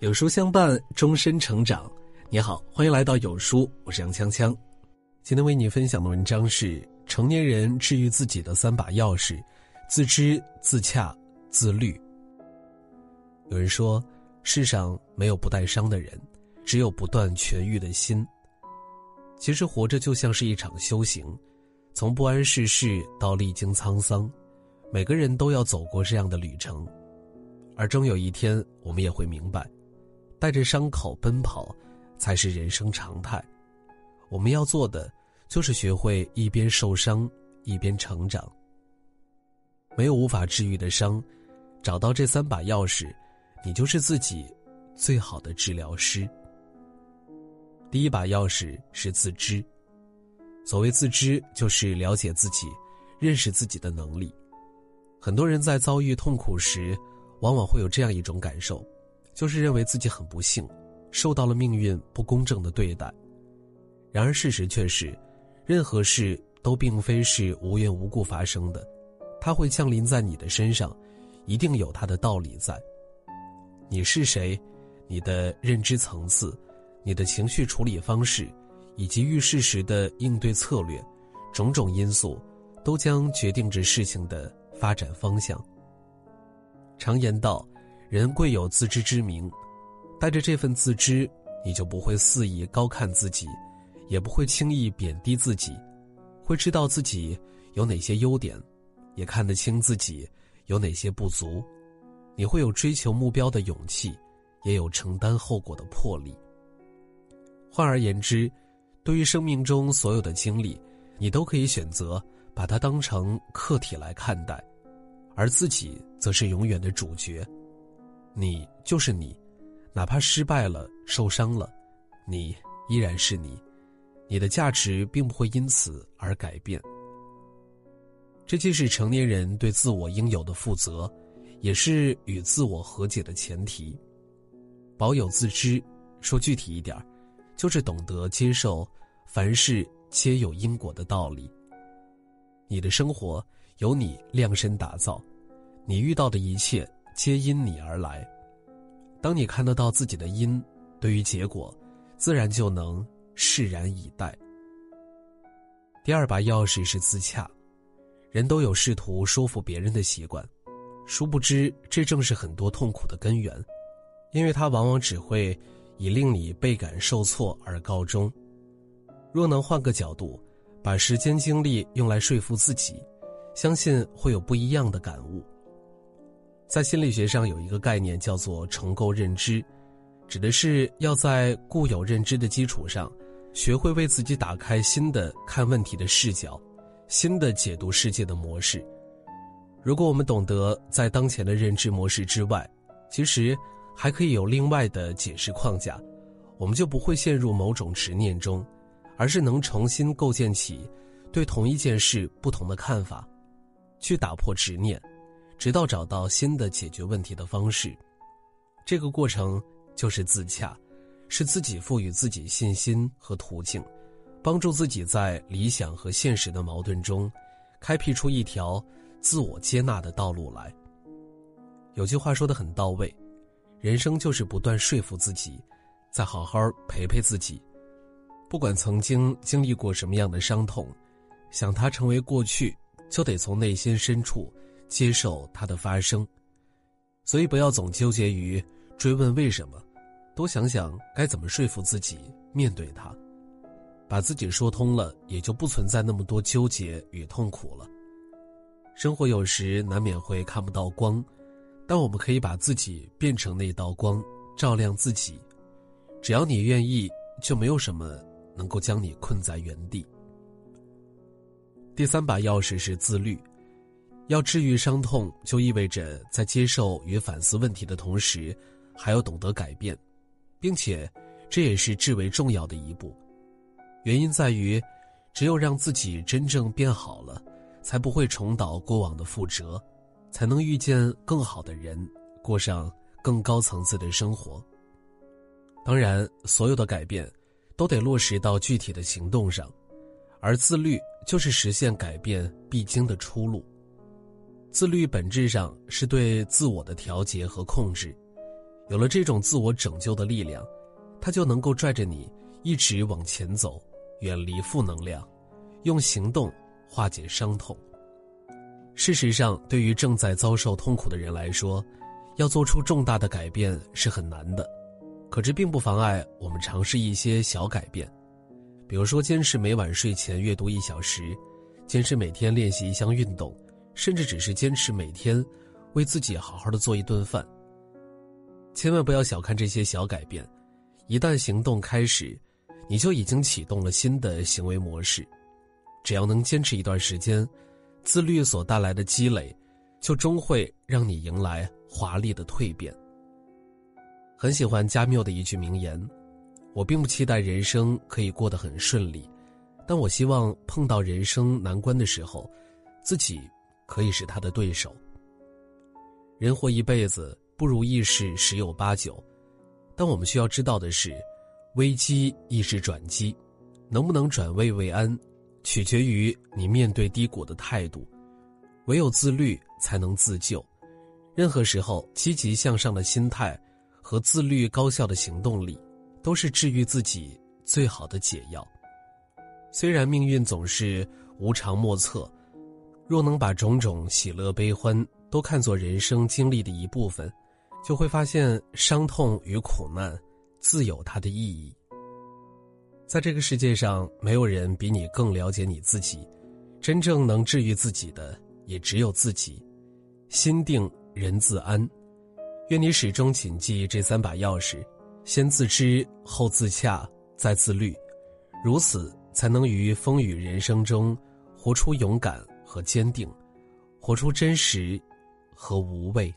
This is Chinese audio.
有书相伴，终身成长。你好，欢迎来到有书，我是杨锵锵。今天为你分享的文章是：成年人治愈自己的三把钥匙，自知、自洽、自律。有人说，世上没有不带伤的人，只有不断痊愈的心。其实，活着就像是一场修行，从不谙世事到历经沧桑，每个人都要走过这样的旅程，而终有一天，我们也会明白。带着伤口奔跑，才是人生常态。我们要做的，就是学会一边受伤一边成长。没有无法治愈的伤，找到这三把钥匙，你就是自己最好的治疗师。第一把钥匙是自知。所谓自知，就是了解自己、认识自己的能力。很多人在遭遇痛苦时，往往会有这样一种感受。就是认为自己很不幸，受到了命运不公正的对待。然而事实却是，任何事都并非是无缘无故发生的，它会降临在你的身上，一定有它的道理在。你是谁，你的认知层次，你的情绪处理方式，以及遇事时的应对策略，种种因素，都将决定着事情的发展方向。常言道。人贵有自知之明，带着这份自知，你就不会肆意高看自己，也不会轻易贬低自己，会知道自己有哪些优点，也看得清自己有哪些不足。你会有追求目标的勇气，也有承担后果的魄力。换而言之，对于生命中所有的经历，你都可以选择把它当成客体来看待，而自己则是永远的主角。你就是你，哪怕失败了、受伤了，你依然是你，你的价值并不会因此而改变。这既是成年人对自我应有的负责，也是与自我和解的前提。保有自知，说具体一点就是懂得接受凡事皆有因果的道理。你的生活由你量身打造，你遇到的一切。皆因你而来。当你看得到自己的因，对于结果，自然就能释然以待。第二把钥匙是自洽。人都有试图说服别人的习惯，殊不知这正是很多痛苦的根源，因为它往往只会以令你倍感受挫而告终。若能换个角度，把时间精力用来说服自己，相信会有不一样的感悟。在心理学上有一个概念叫做重构认知，指的是要在固有认知的基础上，学会为自己打开新的看问题的视角，新的解读世界的模式。如果我们懂得在当前的认知模式之外，其实还可以有另外的解释框架，我们就不会陷入某种执念中，而是能重新构建起对同一件事不同的看法，去打破执念。直到找到新的解决问题的方式，这个过程就是自洽，是自己赋予自己信心和途径，帮助自己在理想和现实的矛盾中，开辟出一条自我接纳的道路来。有句话说的很到位，人生就是不断说服自己，再好好陪陪自己，不管曾经经历过什么样的伤痛，想它成为过去，就得从内心深处。接受它的发生，所以不要总纠结于追问为什么，多想想该怎么说服自己面对它，把自己说通了，也就不存在那么多纠结与痛苦了。生活有时难免会看不到光，但我们可以把自己变成那道光，照亮自己。只要你愿意，就没有什么能够将你困在原地。第三把钥匙是自律。要治愈伤痛，就意味着在接受与反思问题的同时，还要懂得改变，并且，这也是至为重要的一步。原因在于，只有让自己真正变好了，才不会重蹈过往的覆辙，才能遇见更好的人，过上更高层次的生活。当然，所有的改变，都得落实到具体的行动上，而自律就是实现改变必经的出路。自律本质上是对自我的调节和控制，有了这种自我拯救的力量，它就能够拽着你一直往前走，远离负能量，用行动化解伤痛。事实上，对于正在遭受痛苦的人来说，要做出重大的改变是很难的。可这并不妨碍我们尝试一些小改变，比如说坚持每晚睡前阅读一小时，坚持每天练习一项运动，甚至只是坚持每天为自己好好的做一顿饭。千万不要小看这些小改变，一旦行动开始，你就已经启动了新的行为模式。只要能坚持一段时间，自律所带来的积累，就终会让你迎来华丽的蜕变。很喜欢加缪的一句名言：“我并不期待人生可以过得很顺利，但我希望碰到人生难关的时候，自己可以是他的对手。”人活一辈子。不如意事十有八九，但我们需要知道的是，危机亦是转机，能不能转危为安，取决于你面对低谷的态度。唯有自律才能自救，任何时候积极向上的心态和自律高效的行动力，都是治愈自己最好的解药。虽然命运总是无常莫测，若能把种种喜乐悲欢都看作人生经历的一部分。就会发现，伤痛与苦难自有它的意义。在这个世界上，没有人比你更了解你自己，真正能治愈自己的也只有自己。心定人自安，愿你始终谨记这三把钥匙：先自知，后自洽，再自律。如此，才能于风雨人生中，活出勇敢和坚定，活出真实和无畏。